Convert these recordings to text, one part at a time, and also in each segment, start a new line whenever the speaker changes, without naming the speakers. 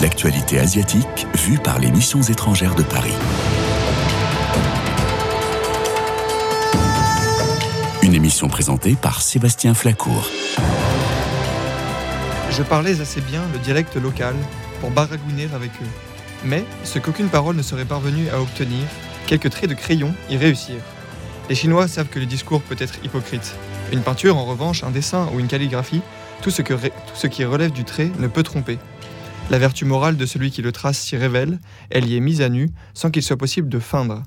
L'actualité asiatique vue par les missions étrangères de Paris. Une émission présentée par Sébastien Flacourt.
Je parlais assez bien le dialecte local pour baragouiner avec eux. Mais ce qu'aucune parole ne serait parvenue à obtenir, quelques traits de crayon y réussirent. Les Chinois savent que le discours peut être hypocrite. Une peinture, en revanche, un dessin ou une calligraphie, tout ce, qui relève du trait ne peut tromper. La vertu morale de celui qui le trace s'y révèle, elle y est mise à nu sans qu'il soit possible de feindre.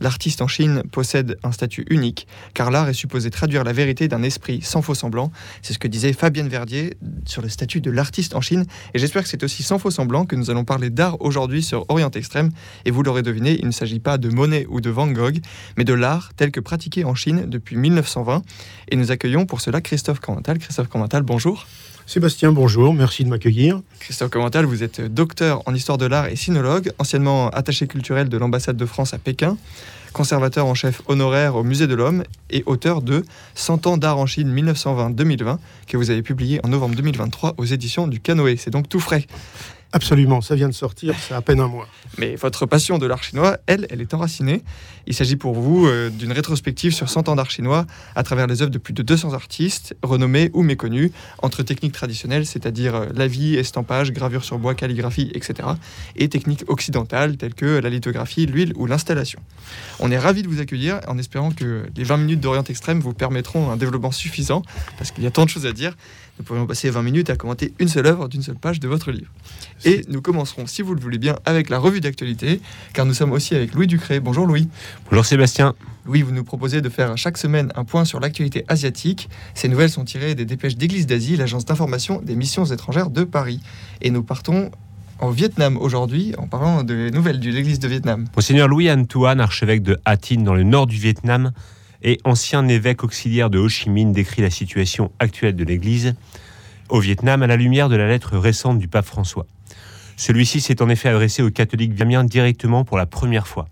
L'artiste en Chine possède un statut unique, car l'art est supposé traduire la vérité d'un esprit sans faux semblant. C'est ce que disait Fabienne Verdier sur le statut de l'artiste en Chine. Et j'espère que c'est aussi sans faux semblant que nous allons parler d'art aujourd'hui sur Orient Extrême. Et vous l'aurez deviné, il ne s'agit pas de Monet ou de Van Gogh, mais de l'art tel que pratiqué en Chine depuis 1920. Et nous accueillons pour cela Christophe Cormental. Christophe Cormental, bonjour.
Sébastien, bonjour, merci de m'accueillir.
Christophe Commental, vous êtes docteur en histoire de l'art et sinologue, anciennement attaché culturel de l'ambassade de France à Pékin, conservateur en chef honoraire au Musée de l'Homme et auteur de 100 ans d'art en Chine 1920-2020 que vous avez publié en novembre 2023 aux éditions du Canoë. C'est donc tout frais.
Absolument, ça vient de sortir, c'est à peine un mois.
Mais votre passion de l'art chinois, elle, elle est enracinée. Il s'agit pour vous euh, d'une rétrospective sur 100 ans d'art chinois à travers les œuvres de plus de 200 artistes, renommés ou méconnus, entre techniques traditionnelles, c'est-à-dire euh, la vie, estampage, gravure sur bois, calligraphie, etc., et techniques occidentales telles que la lithographie, l'huile ou l'installation. On est ravis de vous accueillir en espérant que les 20 minutes d'Orient Extrême vous permettront un développement suffisant, parce qu'il y a tant de choses à dire. Nous pourrions passer 20 minutes à commenter une seule œuvre d'une seule page de votre livre. Et nous commencerons, si vous le voulez bien, avec la revue d'actualité, car nous sommes aussi avec Louis Ducré. Bonjour Louis.
Bonjour Sébastien.
Louis, vous nous proposez de faire chaque semaine un point sur l'actualité asiatique. Ces nouvelles sont tirées des dépêches d'Église d'Asie, l'agence d'information des missions étrangères de Paris. Et nous partons en Vietnam aujourd'hui en parlant des nouvelles de l'Église de Vietnam.
Monseigneur Louis Antoine, archevêque de Hattin dans le nord du Vietnam et ancien évêque auxiliaire de Ho Chi Minh, décrit la situation actuelle de l'Église au Vietnam à la lumière de la lettre récente du pape François. Celui-ci s'est en effet adressé aux catholiques vietnamiens directement pour la première fois.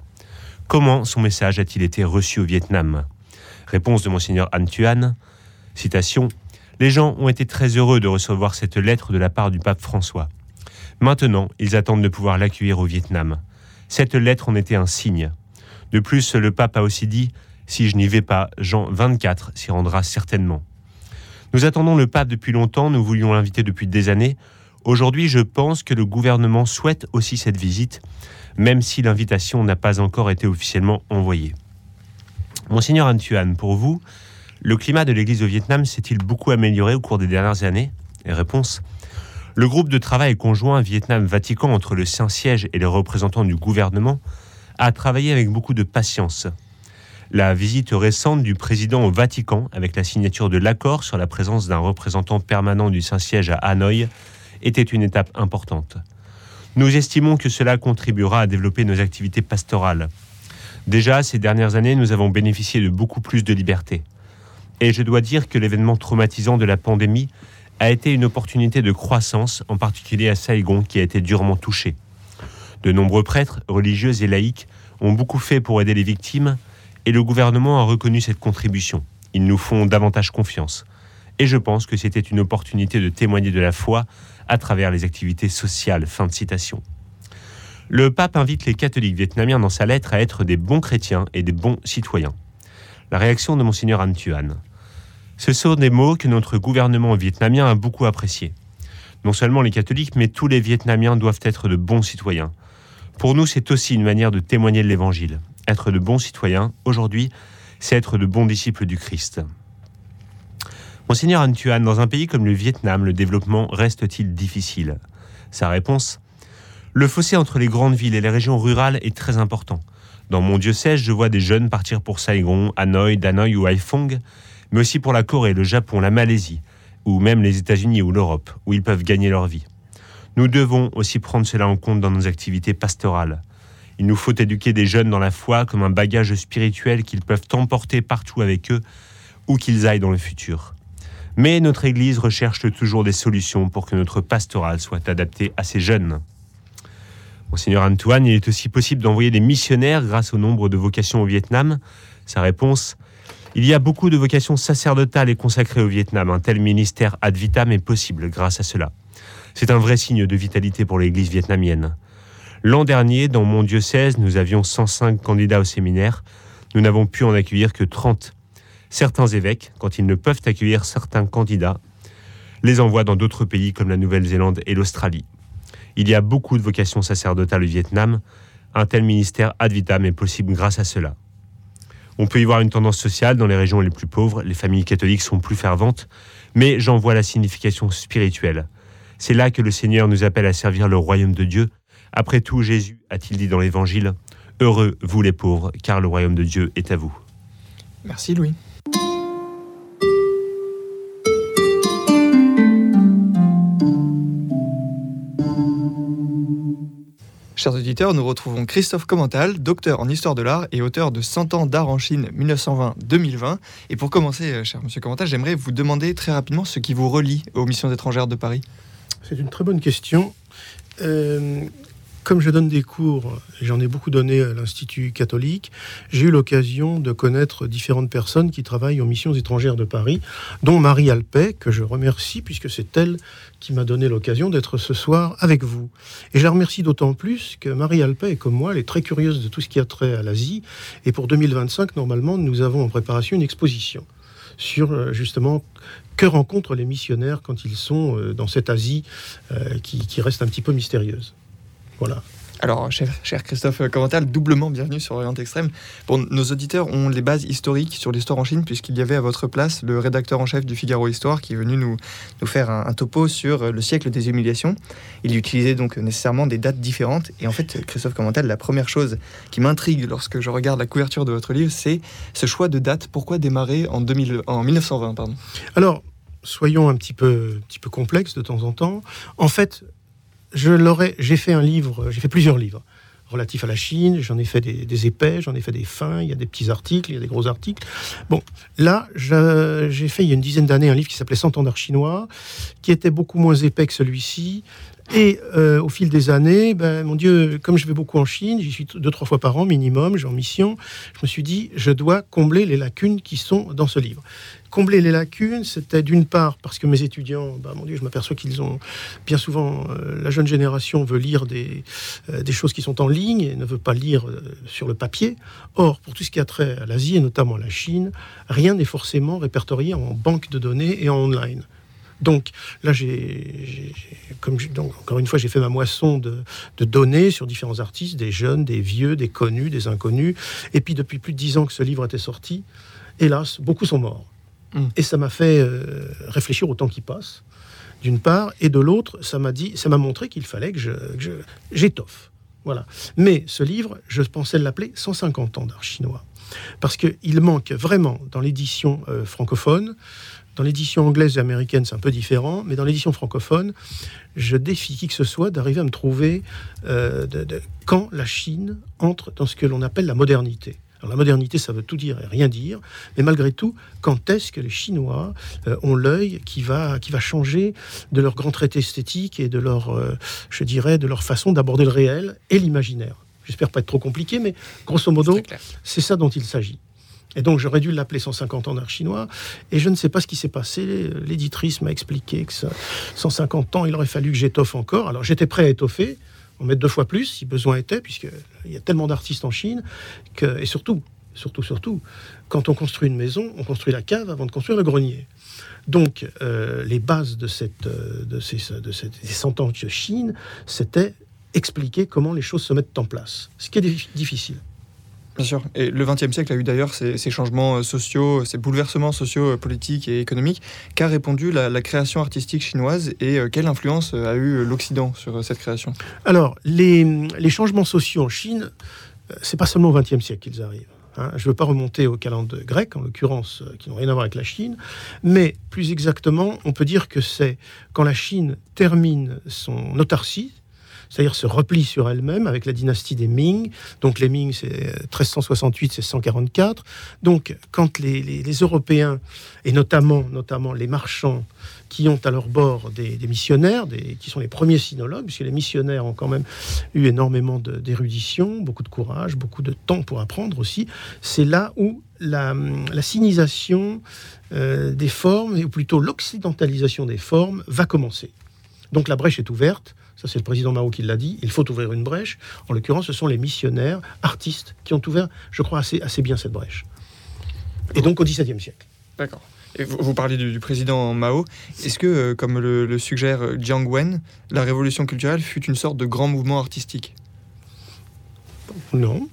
Comment son message a-t-il été reçu au Vietnam? Réponse de Monseigneur An. Citation Les gens ont été très heureux de recevoir cette lettre de la part du pape François. Maintenant, ils attendent de pouvoir l'accueillir au Vietnam. Cette lettre en était un signe. De plus, le pape a aussi dit Si je n'y vais pas, Jean 24 s'y rendra certainement. Nous attendons le pape depuis longtemps, nous voulions l'inviter depuis des années. Aujourd'hui, je pense que le gouvernement souhaite aussi cette visite, même si l'invitation n'a pas encore été officiellement envoyée. Monseigneur Antuan, pour vous, le climat de l'Église au Vietnam s'est-il beaucoup amélioré au cours des dernières années? Réponse Le groupe de travail conjoint Vietnam-Vatican entre le Saint-Siège et les représentants du gouvernement a travaillé avec beaucoup de patience. La visite récente du président au Vatican, avec la signature de l'accord sur la présence d'un représentant permanent du Saint-Siège à Hanoï, était une étape importante. Nous estimons que cela contribuera à développer nos activités pastorales. Déjà, ces dernières années, nous avons bénéficié de beaucoup plus de liberté. Et je dois dire que l'événement traumatisant de la pandémie a été une opportunité de croissance, en particulier à Saigon, qui a été durement touché. De nombreux prêtres, religieux et laïcs ont beaucoup fait pour aider les victimes, et le gouvernement a reconnu cette contribution. Ils nous font davantage confiance. Et je pense que c'était une opportunité de témoigner de la foi à travers les activités sociales. Fin de citation. Le pape invite les catholiques vietnamiens dans sa lettre à être des bons chrétiens et des bons citoyens. La réaction de Monseigneur An Thuan. Ce sont des mots que notre gouvernement vietnamien a beaucoup appréciés. Non seulement les catholiques, mais tous les Vietnamiens doivent être de bons citoyens. Pour nous, c'est aussi une manière de témoigner de l'Évangile. Être de bons citoyens, aujourd'hui, c'est être de bons disciples du Christ. Monseigneur Antuan, dans un pays comme le Vietnam, le développement reste-t-il difficile? Sa réponse Le fossé entre les grandes villes et les régions rurales est très important. Dans mon diocèse, je vois des jeunes partir pour Saigon, Hanoï, Danoï ou Haiphong, mais aussi pour la Corée, le Japon, la Malaisie, ou même les États-Unis ou l'Europe, où ils peuvent gagner leur vie. Nous devons aussi prendre cela en compte dans nos activités pastorales. Il nous faut éduquer des jeunes dans la foi comme un bagage spirituel qu'ils peuvent emporter partout avec eux, où qu'ils aillent dans le futur. Mais notre Église recherche toujours des solutions pour que notre pastoral soit adapté à ces jeunes. Monseigneur Antoine, il est aussi possible d'envoyer des missionnaires grâce au nombre de vocations au Vietnam. Sa réponse Il y a beaucoup de vocations sacerdotales et consacrées au Vietnam. Un tel ministère ad vitam est possible grâce à cela. C'est un vrai signe de vitalité pour l'Église vietnamienne. L'an dernier, dans mon diocèse, nous avions 105 candidats au séminaire. Nous n'avons pu en accueillir que 30. Certains évêques, quand ils ne peuvent accueillir certains candidats, les envoient dans d'autres pays comme la Nouvelle-Zélande et l'Australie. Il y a beaucoup de vocations sacerdotales au Vietnam. Un tel ministère ad vitam est possible grâce à cela. On peut y voir une tendance sociale dans les régions les plus pauvres. Les familles catholiques sont plus ferventes, mais j'en vois la signification spirituelle. C'est là que le Seigneur nous appelle à servir le royaume de Dieu. Après tout, Jésus a-t-il dit dans l'Évangile, Heureux vous les pauvres, car le royaume de Dieu est à vous.
Merci Louis. Chers auditeurs, nous retrouvons Christophe Commental, docteur en histoire de l'art et auteur de 100 ans d'art en Chine 1920-2020. Et pour commencer, euh, cher monsieur Commental, j'aimerais vous demander très rapidement ce qui vous relie aux missions étrangères de Paris.
C'est une très bonne question. Euh, comme je donne des cours, j'en ai beaucoup donné à l'Institut catholique, j'ai eu l'occasion de connaître différentes personnes qui travaillent aux missions étrangères de Paris, dont Marie Alpet, que je remercie puisque c'est elle qui m'a donné l'occasion d'être ce soir avec vous. Et je la remercie d'autant plus que Marie Alpet est comme moi, elle est très curieuse de tout ce qui a trait à l'Asie. Et pour 2025, normalement, nous avons en préparation une exposition sur euh, justement que rencontrent les missionnaires quand ils sont euh, dans cette Asie euh, qui, qui reste un petit peu mystérieuse. Voilà.
Alors, cher, cher Christophe Commental, doublement bienvenue sur Orient Extrême. Bon, nos auditeurs ont les bases historiques sur l'histoire en Chine, puisqu'il y avait à votre place le rédacteur en chef du Figaro Histoire qui est venu nous, nous faire un, un topo sur le siècle des humiliations. Il utilisait donc nécessairement des dates différentes. Et en fait, Christophe Commental, la première chose qui m'intrigue lorsque je regarde la couverture de votre livre, c'est ce choix de date. Pourquoi démarrer en, 2000, en 1920 pardon?
Alors, soyons un petit peu, un petit peu complexes de temps en temps. En fait, je l'aurais, j'ai fait un livre, j'ai fait plusieurs livres relatifs à la Chine, j'en ai fait des, épais, j'en ai fait des fins, il y a des petits articles, il y a des gros articles. Bon, là, j'ai fait il y a une dizaine d'années un livre qui s'appelait 100 ans d'art chinois, qui était beaucoup moins épais que celui-ci. Et euh, au fil des années, ben, mon Dieu, comme je vais beaucoup en Chine, j'y suis deux, trois fois par an minimum, j'ai en mission, je me suis dit, je dois combler les lacunes qui sont dans ce livre. Combler les lacunes, c'était d'une part parce que mes étudiants, ben, mon Dieu, je m'aperçois qu'ils ont bien souvent, euh, la jeune génération veut lire des, euh, des choses qui sont en ligne et ne veut pas lire sur le papier. Or, pour tout ce qui a trait à l'Asie et notamment à la Chine, rien n'est forcément répertorié en banque de données et en online. Donc là, j'ai, comme donc, encore une fois, j'ai fait ma moisson de, de données sur différents artistes, des jeunes, des vieux, des connus, des inconnus. Et puis depuis plus de dix ans que ce livre était sorti, hélas, beaucoup sont morts.
Mm.
Et ça m'a fait euh, réfléchir au temps qui passe, d'une part, et de l'autre, ça m'a dit, ça m'a montré qu'il fallait que je, que je- j'étoffe. Voilà. Mais ce livre, je pensais l'appeler 150 ans d'art chinois. Parce qu'il manque vraiment dans l'édition euh, francophone, dans l'édition anglaise et américaine, c'est un peu différent, mais dans l'édition francophone, je défie qui que ce soit d'arriver à me trouver euh, de- de- quand la Chine entre dans ce que l'on appelle la modernité. Alors la modernité, ça veut tout dire et rien dire, mais malgré tout, quand est-ce que les Chinois euh, ont l'œil qui va, qui va changer de leur grand traité esthétique et de leur, euh, je dirais, de leur façon d'aborder le réel et l'imaginaire? J'espère pas être trop compliqué, mais grosso modo, c'est ça dont il s'agit. Et donc j'aurais dû l'appeler 150 ans d'art chinois. Et je ne sais pas ce qui s'est passé. L'éditrice m'a expliqué que ça, 150 ans, il aurait fallu que j'étoffe encore. Alors j'étais prêt à étoffer, en mettre deux fois plus si besoin était, puisqu'il y a tellement d'artistes en Chine. Et surtout, surtout, surtout, quand on construit une maison, on construit la cave avant de construire le grenier. Donc euh, les bases de, cette, euh, de, ces, de ces, des 100 ans de Chine, c'était expliquer comment les choses se mettent en place. Ce qui est dif- difficile.
Bien sûr. Et le XXe siècle a eu d'ailleurs ces, changements euh, sociaux, ces bouleversements sociaux, euh, politiques et économiques. Qu'a répondu la, création artistique chinoise et euh, quelle influence euh, a eu l'Occident sur euh, cette création?
Alors, les, changements sociaux en Chine, euh, c'est pas seulement au XXe siècle qu'ils arrivent. hein. Je ne veux pas remonter au calendrier grec, en l'occurrence, euh, qui n'ont rien à voir avec la Chine, mais plus exactement, on peut dire que c'est quand la Chine termine son autarcie, c'est-à-dire se replie sur elle-même avec la dynastie des Ming. Donc les Ming, c'est euh, 1368, c'est 144. Donc quand les, Européens, et notamment, notamment les marchands qui ont à leur bord des, missionnaires, des, qui sont les premiers sinologues, puisque les missionnaires ont quand même eu énormément d'érudition, beaucoup de courage, beaucoup de temps pour apprendre aussi. C'est là où la, la sinisation euh, des formes, ou plutôt l'occidentalisation des formes, va commencer. Donc la brèche est ouverte. Ça, c'est le président Mao qui l'a dit. Il faut ouvrir une brèche. En l'occurrence, ce sont les missionnaires, artistes, qui ont ouvert, je crois, assez, assez bien cette brèche. Et donc au XVIIe siècle.
D'accord. Vous, vous parlez du, président Mao. Est-ce que, euh, comme le, suggère Jiang Wen, la révolution culturelle fut une sorte de grand mouvement artistique?
Non,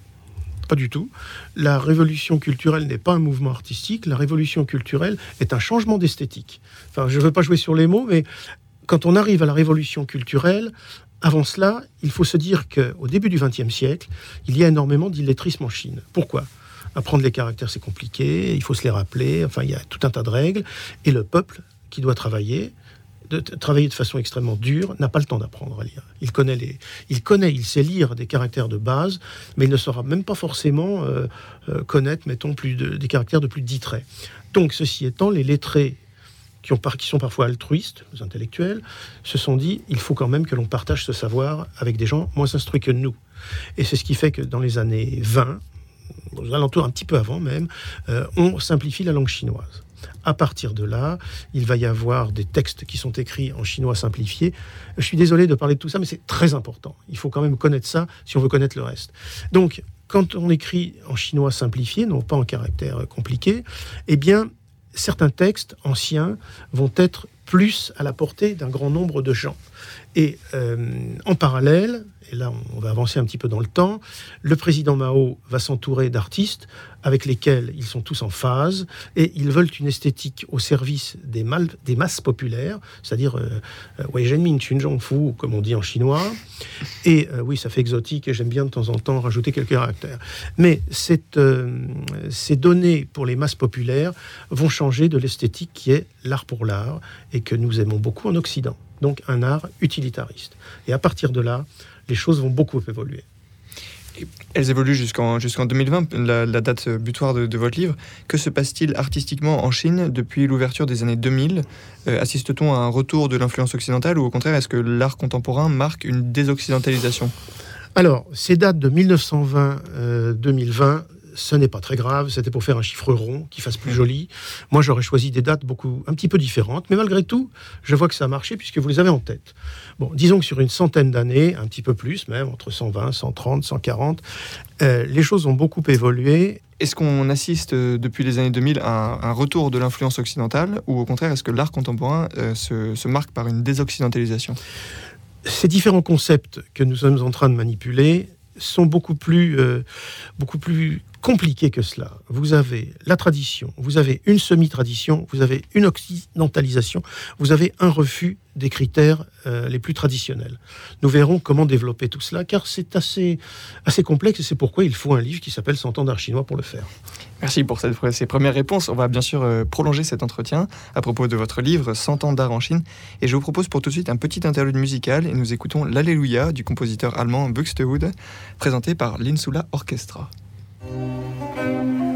pas du tout. La révolution culturelle n'est pas un mouvement artistique. La révolution culturelle est un changement d'esthétique. Enfin, je ne veux pas jouer sur les mots, mais quand on arrive à la révolution culturelle, avant cela, il faut se dire qu'au début du XXe siècle, il y a énormément d'illettrisme en Chine. Pourquoi? Apprendre les caractères, c'est compliqué, il faut se les rappeler, enfin, il y a tout un tas de règles. Et le peuple qui doit travailler, de travailler de façon extrêmement dure, n'a pas le temps d'apprendre à lire. Il connaît, les, il connaît, il sait lire des caractères de base, mais il ne saura même pas forcément euh, euh, connaître, mettons, plus de, des caractères de plus de 10 traits. Donc, ceci étant, les lettrés qui, ont, qui sont parfois altruistes, les intellectuels, se sont dit il faut quand même que l'on partage ce savoir avec des gens moins instruits que nous. Et c'est ce qui fait que dans les années 20, aux alentours un petit peu avant même, euh, on simplifie la langue chinoise. À partir de là, il va y avoir des textes qui sont écrits en chinois simplifié. Je suis désolé de parler de tout ça, mais c'est très important. Il faut quand même connaître ça si on veut connaître le reste. Donc, quand on écrit en chinois simplifié, non pas en caractère compliqué, eh bien, certains textes anciens vont être plus à la portée d'un grand nombre de gens. Et euh, en parallèle, et là on va avancer un petit peu dans le temps, le président Mao va s'entourer d'artistes avec lesquels ils sont tous en phase et ils veulent une esthétique au service des, des masses populaires, c'est-à-dire euh, euh Wei Zhenmin, Fu, comme on dit en chinois. Et euh, oui, ça fait exotique et j'aime bien de temps en temps rajouter quelques caractères. Mais ces données pour les masses populaires vont changer de l'esthétique qui est l'art pour l'art et que nous aimons beaucoup en Occident. Donc un art utilitariste. Et à partir de là, les choses vont beaucoup évoluer.
Elles évoluent jusqu'en jusqu'en 2020, la, date butoir de, votre livre. Que se passe-t-il artistiquement en Chine depuis l'ouverture des années 2000 euh, Assiste-t-on à un retour de l'influence occidentale ou au contraire, est-ce que l'art contemporain marque une désoccidentalisation?
Alors, ces dates de 1920-2020 ce n'est pas très grave, c'était pour faire un chiffre rond qui fasse plus joli. Moi, j'aurais choisi des dates beaucoup, un petit peu différentes, mais malgré tout, je vois que ça a marché puisque vous les avez en tête. Bon, disons que sur une centaine d'années, un petit peu plus même, entre 120, 130, 140, les choses ont beaucoup évolué.
Est-ce qu'on assiste euh, depuis les années 2000 à un, retour de l'influence occidentale ou au contraire, est-ce que l'art contemporain euh, se, marque par une désoccidentalisation?
Ces différents concepts que nous sommes en train de manipuler sont beaucoup plus, euh, beaucoup plus compliqué que cela. Vous avez la tradition, vous avez une semi-tradition, vous avez une occidentalisation, vous avez un refus des critères euh, les plus traditionnels. Nous verrons comment développer tout cela, car c'est assez, assez complexe et c'est pourquoi il faut un livre qui s'appelle 100 ans d'art chinois pour le faire.
Merci pour cette, ces premières réponses. On va bien sûr euh, prolonger cet entretien à propos de votre livre 100 ans d'art en Chine. Et je vous propose pour tout de suite un petit interlude musical et nous écoutons l'Alléluia du compositeur allemand Buxtehude, présenté par l'Insula Orchestra. Thank you.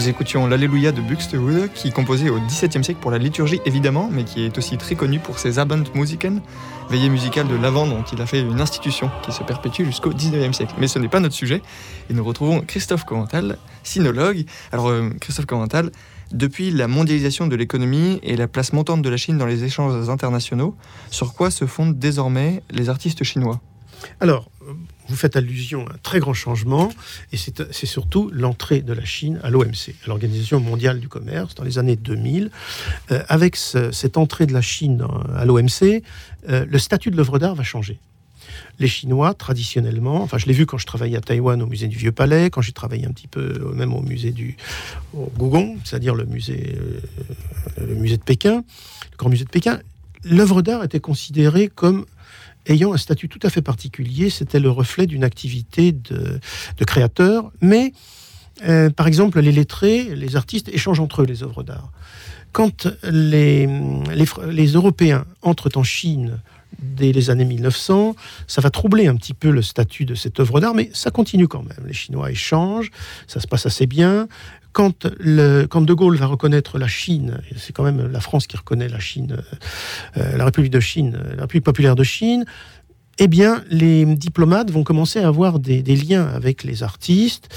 Nous écoutions l'Alléluia de Buxtehude, qui est composé au XVIIe siècle pour la liturgie évidemment, mais qui est aussi très connu pour ses Abendmusiken, veillées musicales de l'Avent dont il a fait une institution qui se perpétue jusqu'au XIXe siècle. Mais ce n'est pas notre sujet, et nous retrouvons Christophe Covental, sinologue. Alors euh, Christophe Covental, depuis la mondialisation de l'économie et la place montante de la Chine dans les échanges internationaux, sur quoi se fondent désormais les artistes chinois?
Alors, vous faites allusion à un très grand changement, et c'est surtout l'entrée de la Chine à l'OMC, à l'Organisation mondiale du commerce, dans les années 2000. Euh, avec cette entrée de la Chine à l'OMC, euh, le statut de l'œuvre d'art va changer. Les Chinois, traditionnellement, enfin je l'ai vu quand je travaillais à Taïwan au musée du Vieux Palais, quand j'ai travaillé un petit peu euh, même au musée du au Gugong, c'est-à-dire le musée, le musée de Pékin, le grand musée de Pékin, l'œuvre d'art était considérée comme ayant un statut tout à fait particulier. C'était le reflet d'une activité de, créateur. Mais, euh, par exemple, les lettrés, les artistes échangent entre eux les œuvres d'art. Quand les, les, Européens entrent en Chine dès les années 1900, ça va troubler un petit peu le statut de cette œuvre d'art, mais ça continue quand même. Les Chinois échangent, ça se passe assez bien quand, De Gaulle va reconnaître la Chine, c'est quand même la France qui reconnaît la Chine, euh, la République de Chine, la République populaire de Chine, eh bien, les diplomates vont commencer à avoir des, liens avec les artistes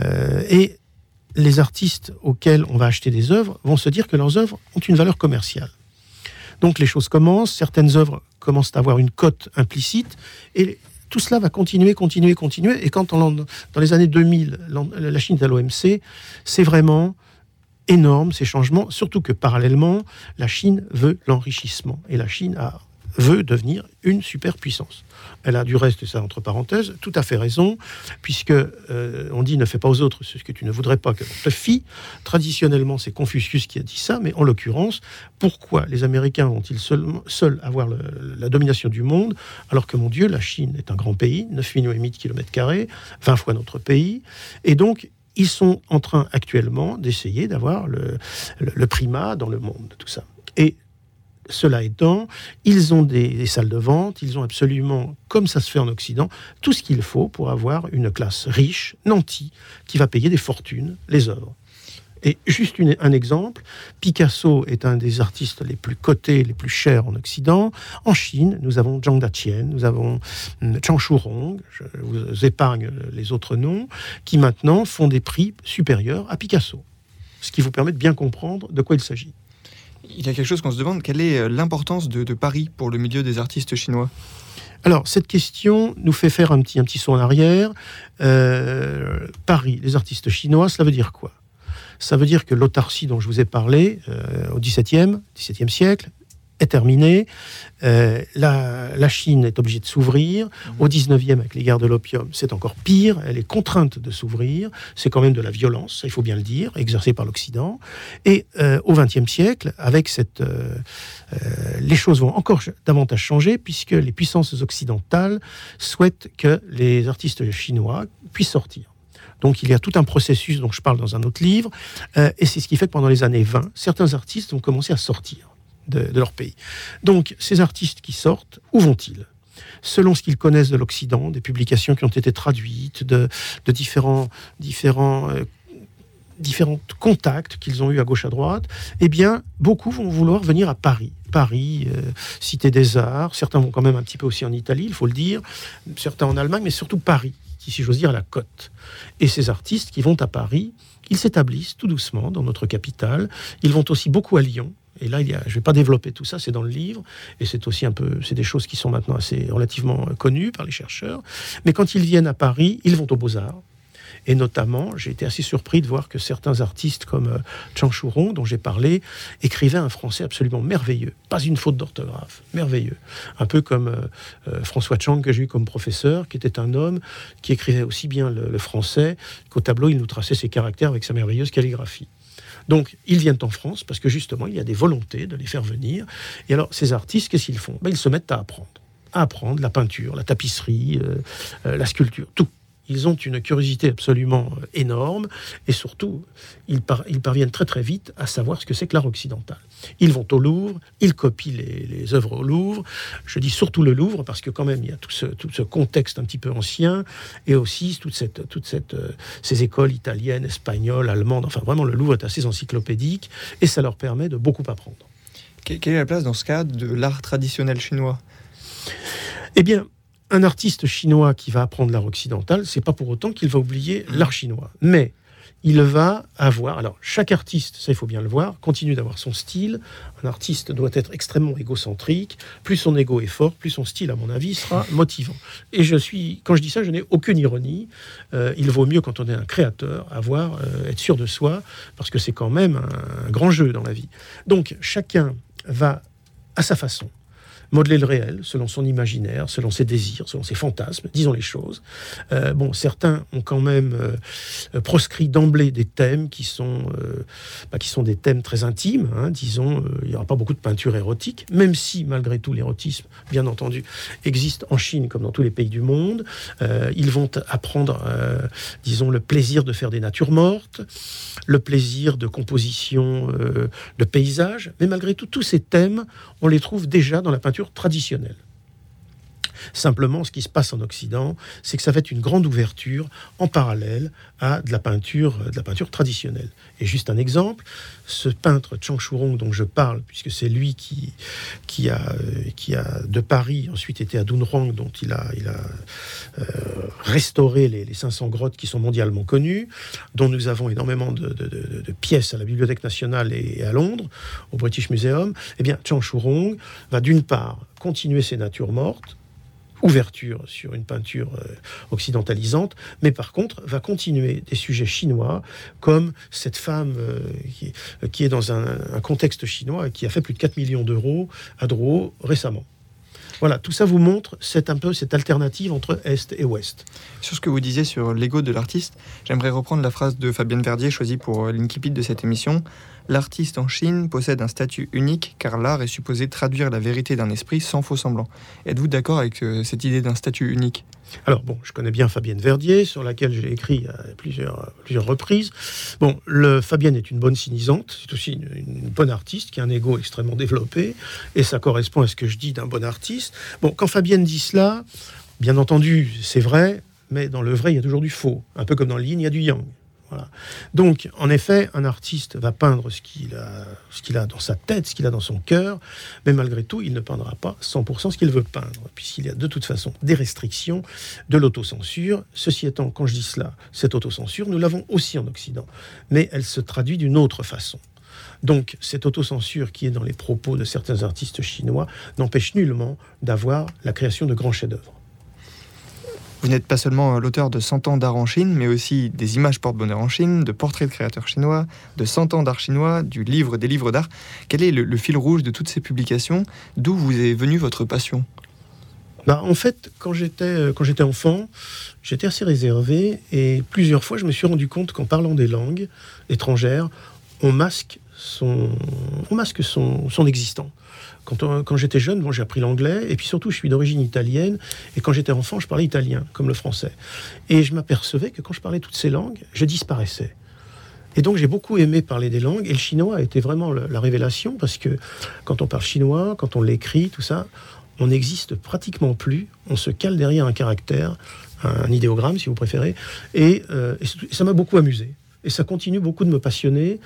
euh, et les artistes auxquels on va acheter des œuvres vont se dire que leurs œuvres ont une valeur commerciale. Donc les choses commencent, certaines œuvres commencent à avoir une cote implicite et tout cela va continuer, continuer, continuer. Et quand dans les années 2000, la Chine est à l'OMC, c'est vraiment énorme ces changements, surtout que parallèlement, la Chine veut l'enrichissement. Et la Chine a veut devenir une superpuissance. Elle a du reste, ça entre parenthèses, tout à fait raison, puisque euh, on dit ne fais pas aux autres ce que tu ne voudrais pas que te fie. Traditionnellement, c'est Confucius qui a dit ça, mais en l'occurrence, pourquoi les Américains vont-ils seuls avoir la domination du monde, alors que mon Dieu, la Chine est un grand pays, 9 millions et demi de kilomètres carrés, 20 fois notre pays, et donc ils sont en train actuellement d'essayer d'avoir le, le, primat dans le monde, tout ça. Et cela étant, ils ont des, salles de vente, ils ont absolument, comme ça se fait en Occident, tout ce qu'il faut pour avoir une classe riche, nantie, qui va payer des fortunes les œuvres. Et juste un exemple, Picasso est un des artistes les plus cotés, les plus chers en Occident. En Chine, nous avons Zhang Daqian, nous avons hum, Chang Shurong, je vous épargne les autres noms, qui maintenant font des prix supérieurs à Picasso. Ce qui vous permet de bien comprendre de quoi il s'agit
il y a quelque chose qu'on se demande, quelle est euh, l'importance de, Paris pour le milieu des artistes chinois?
Alors, cette question nous fait faire un petit, un saut en arrière. Euh, Paris, les artistes chinois, cela veut dire quoi? Ça veut dire que l'autarcie dont je vous ai parlé euh, au XVIIe, XVIIe siècle, est terminée. Euh, la, Chine est obligée de s'ouvrir. Mhm. Au 19e, avec les guerres de l'opium, c'est encore pire. Elle est contrainte de s'ouvrir. C'est quand même de la violence, il faut bien le dire, exercée par l'Occident. Et euh, au 20e siècle, avec cette, euh, les choses vont encore davantage changer, puisque les puissances occidentales souhaitent que les artistes chinois puissent sortir. Donc il y a tout un processus dont je parle dans un autre livre, et c'est ce qui fait que pendant les années 20, certains artistes ont commencé à sortir de, leur pays. Donc, ces artistes qui sortent, où vont-ils? Selon ce qu'ils connaissent de l'Occident, des publications qui ont été traduites, de, euh, différents contacts qu'ils ont eus à gauche à droite, eh bien, beaucoup vont vouloir venir à Paris. Paris, euh, Cité des Arts, certains vont quand même un petit peu aussi en Italie, il faut le dire, certains en Allemagne, mais surtout Paris, qui, si j'ose dire, la côte. Et ces artistes qui vont à Paris, ils s'établissent tout doucement dans notre capitale, ils vont aussi beaucoup à Lyon, et là, je ne vais pas développer tout ça, c'est dans le livre, et c'est aussi un peu, c'est des choses qui sont maintenant assez relativement connues par les chercheurs. Mais quand ils viennent à Paris, ils vont aux Beaux-Arts. Et notamment, j'ai été assez surpris de voir que certains artistes comme euh, Chang Chouron, dont j'ai parlé, écrivaient un français absolument merveilleux. Pas une faute d'orthographe, merveilleux. Un peu comme euh, euh, François Chang, que j'ai eu comme professeur, qui était un homme qui écrivait aussi bien le français qu'au tableau, il nous traçait ses caractères avec sa merveilleuse calligraphie. Donc, ils viennent en France parce que justement, il y a des volontés de les faire venir. Et alors, ces artistes, qu'est-ce qu'ils font? Ben, Ils se mettent à apprendre. À apprendre la peinture, la tapisserie, euh, euh, la sculpture, tout. Ils ont une curiosité absolument euh, énorme et surtout, ils, parviennent très très vite à savoir ce que c'est que l'art occidental. Ils vont au Louvre, ils copient les, œuvres au Louvre. Je dis surtout le Louvre parce que quand même il y a tout ce, contexte un petit peu ancien et aussi toute cette, toute cette, euh, ces écoles italiennes, espagnoles, allemandes. Enfin vraiment le Louvre est assez encyclopédique et ça leur permet de beaucoup apprendre.
Quelle est la place dans ce cas de l'art traditionnel chinois?
Eh bien, un artiste chinois qui va apprendre l'art occidental, c'est pas pour autant qu'il va oublier mmh. l'art chinois. Mais il va avoir, alors chaque artiste, ça il faut bien le voir, continue d'avoir son style. Un artiste doit être extrêmement égocentrique. Plus son ego est fort, plus son style, à mon avis, sera motivant. Et je suis, quand je dis ça, je n'ai aucune ironie. Euh, il vaut mieux quand on est un créateur avoir, euh, être sûr de soi, parce que c'est quand même un grand jeu dans la vie. Donc chacun va à sa façon modeler le réel selon son imaginaire, selon ses désirs, selon ses fantasmes, disons les choses. Euh, bon, certains ont quand même euh, proscrit d'emblée des thèmes qui sont, euh, bah, qui sont des thèmes très intimes. Hein, disons, il n'y aura pas beaucoup de peinture érotique, même si malgré tout l'érotisme, bien entendu, existe en Chine comme dans tous les pays du monde. ils vont apprendre, disons, le plaisir de faire des natures mortes, le plaisir de composition de paysages, mais malgré tout, tous ces thèmes, on les trouve déjà dans la peinture traditionnelle. Simplement, ce qui se passe en Occident, c'est que ça fait une grande ouverture en parallèle à de la peinture, de la peinture traditionnelle. Et juste un exemple, ce peintre Chang Shurong dont je parle, puisque c'est lui qui, qui, a, qui a de Paris ensuite été à Dunhuang, dont il a, il a euh, restauré les, 500 grottes qui sont mondialement connues, dont nous avons énormément de, pièces à la Bibliothèque nationale et, à Londres, au British Museum. Eh bien, Chang Shurong va d'une part continuer ses natures mortes, ouverture sur une peinture euh, occidentalisante, mais par contre va continuer des sujets chinois, comme cette femme euh, qui, est dans un, contexte chinois et qui a fait plus de 4 millions d'euros à Drouot récemment. Voilà, tout ça vous montre cette, un peu cette alternative entre Est et Ouest.
Sur ce que vous disiez sur l'ego de l'artiste, j'aimerais reprendre la phrase de Fabienne Verdier choisie pour euh, l'incipit de cette émission. L'artiste en Chine possède un statut unique car l'art est supposé traduire la vérité d'un esprit sans faux semblant. Êtes-vous d'accord avec euh, cette idée d'un statut unique?
Alors bon, je connais bien Fabienne Verdier, sur laquelle j'ai écrit à plusieurs, plusieurs reprises. Bon, le, Fabienne est une bonne cynisante, c'est aussi une, bonne artiste qui a un ego extrêmement développé, et ça correspond à ce que je dis d'un bon artiste. Bon, quand Fabienne dit cela, bien entendu, c'est vrai, mais dans le vrai, il y a toujours du faux, un peu comme dans le yin, il y a du yang. Donc, en effet, un artiste va peindre ce qu'il a, ce qu'il a dans sa tête, ce qu'il a dans son cœur, mais malgré tout, il ne peindra pas 100% ce qu'il veut peindre, puisqu'il y a de toute façon des restrictions, de l'autocensure. Ceci étant, quand je dis cela, cette autocensure, nous l'avons aussi en Occident, mais elle se traduit d'une autre façon. Donc, cette autocensure qui est dans les propos de certains artistes chinois n'empêche nullement d'avoir la création de grands chefs-d'œuvre.
Vous n'êtes pas seulement l'auteur de 100 ans d'art en Chine, mais aussi des images porte-bonheur en Chine, de portraits de créateurs chinois, de 100 ans d'art chinois, du livre des livres d'art. Quel est le, fil rouge de toutes ces publications? D'où vous est venue votre passion?
Bah, en fait, quand j'étais euh, quand j'étais enfant, j'étais assez réservé et plusieurs fois, je me suis rendu compte qu'en parlant des langues étrangères, on masque son on masque son, son existant. Quand, j'étais jeune, bon, j'ai appris l'anglais, et puis surtout, je suis d'origine italienne, et quand j'étais enfant, je parlais italien, comme le français. Et je m'apercevais que quand je parlais toutes ces langues, je disparaissais. Et donc j'ai beaucoup aimé parler des langues, et le chinois a été vraiment la révélation, parce que quand on parle chinois, quand on l'écrit, tout ça, on n'existe pratiquement plus, on se cale derrière un caractère, un, idéogramme si vous préférez, et euh, ça m'a beaucoup amusé. Et ça continue beaucoup de me passionner.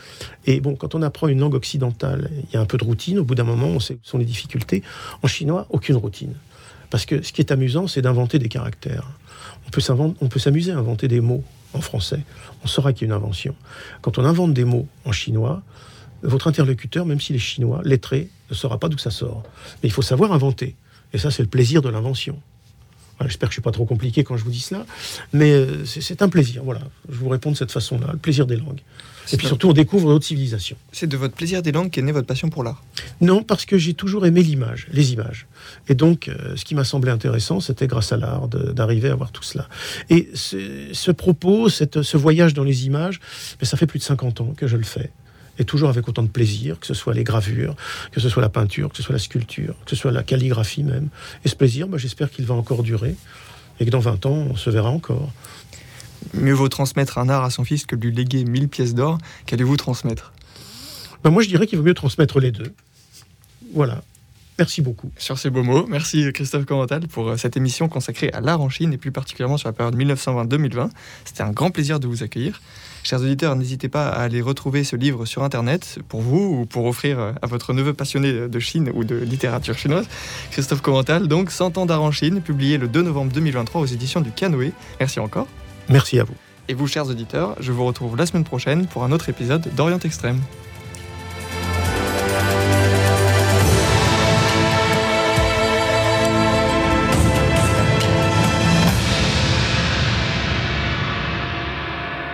Et bon, quand on apprend une langue occidentale, il y a un peu de routine. Au bout d'un moment, on sait où sont les difficultés. En chinois, aucune routine. Parce que ce qui est amusant, c'est d'inventer des caractères. On peut s'amuser à inventer des mots en français. On saura qu'il y a une invention. Quand on invente des mots en chinois, votre interlocuteur, même s'il est chinois, lettré, ne saura pas d'où ça sort. Mais il faut savoir inventer. Et ça, c'est le plaisir de l'invention. J'espère que je ne suis pas trop compliqué quand je vous dis cela, mais euh, c'est un plaisir. Voilà, je vous réponds de cette façon-là, le plaisir des langues. Et puis surtout, on découvre d'autres civilisations.
C'est de votre plaisir des langues qu'est née votre passion pour l'art?
Non, parce que j'ai toujours aimé l'image, les images. Et donc, euh, ce qui m'a semblé intéressant, c'était grâce à l'art d'arriver à voir tout cela. Et ce, propos, cette, ce voyage dans les images, mais ça fait plus de 50 ans que je le fais et toujours avec autant de plaisir, que ce soit les gravures, que ce soit la peinture, que ce soit la sculpture, que ce soit la calligraphie même. Et ce plaisir, bah, j'espère qu'il va encore durer et que dans 20 ans, on se verra encore.
mieux vaut transmettre un art à son fils que lui léguer 1000 pièces d'or. Qu'allez-vous transmettre?
Ben, moi, je dirais qu'il vaut mieux transmettre les deux. Voilà. Merci beaucoup.
Sur ces beaux mots, merci Christophe Corental pour euh, cette émission consacrée à l'art en Chine et plus particulièrement sur la période 1920-2020. C'était un grand plaisir de vous accueillir. Chers auditeurs, n'hésitez pas à aller retrouver ce livre sur Internet pour vous ou pour offrir euh, à votre neveu passionné de Chine ou de littérature chinoise. Christophe Corental, donc 100 ans d'art en Chine, publié le 2 novembre 2023 aux éditions du Canoë. Merci encore.
Merci à vous.
Et vous, chers auditeurs, je vous retrouve la semaine prochaine pour un autre épisode d'Orient Extrême.